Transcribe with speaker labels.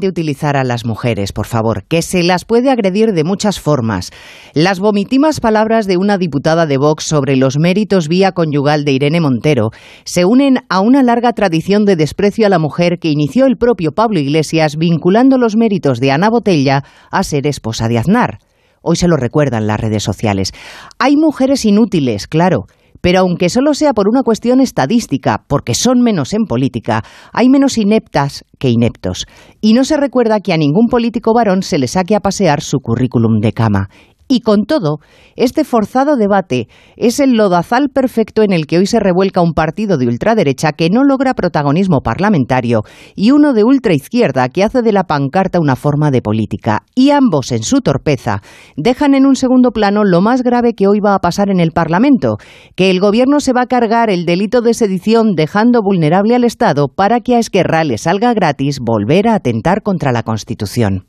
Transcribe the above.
Speaker 1: de utilizar a las mujeres, por favor, que se las puede agredir de muchas formas. Las vomitimas palabras de una diputada de Vox sobre los méritos vía conyugal de Irene Montero se unen a una larga tradición de desprecio a la mujer que inició el propio Pablo Iglesias vinculando los méritos de Ana Botella a ser esposa de Aznar. Hoy se lo recuerdan las redes sociales. Hay mujeres inútiles, claro, pero aunque solo sea por una cuestión estadística, porque son menos en política, hay menos ineptas que ineptos. Y no se recuerda que a ningún político varón se le saque a pasear su currículum de cama. Y con todo, este forzado debate es el lodazal perfecto en el que hoy se revuelca un partido de ultraderecha que no logra protagonismo parlamentario y uno de ultraizquierda que hace de la pancarta una forma de política. Y ambos, en su torpeza, dejan en un segundo plano lo más grave que hoy va a pasar en el Parlamento, que el Gobierno se va a cargar el delito de sedición dejando vulnerable al Estado para que a Esquerra le salga gratis volver a atentar contra la Constitución.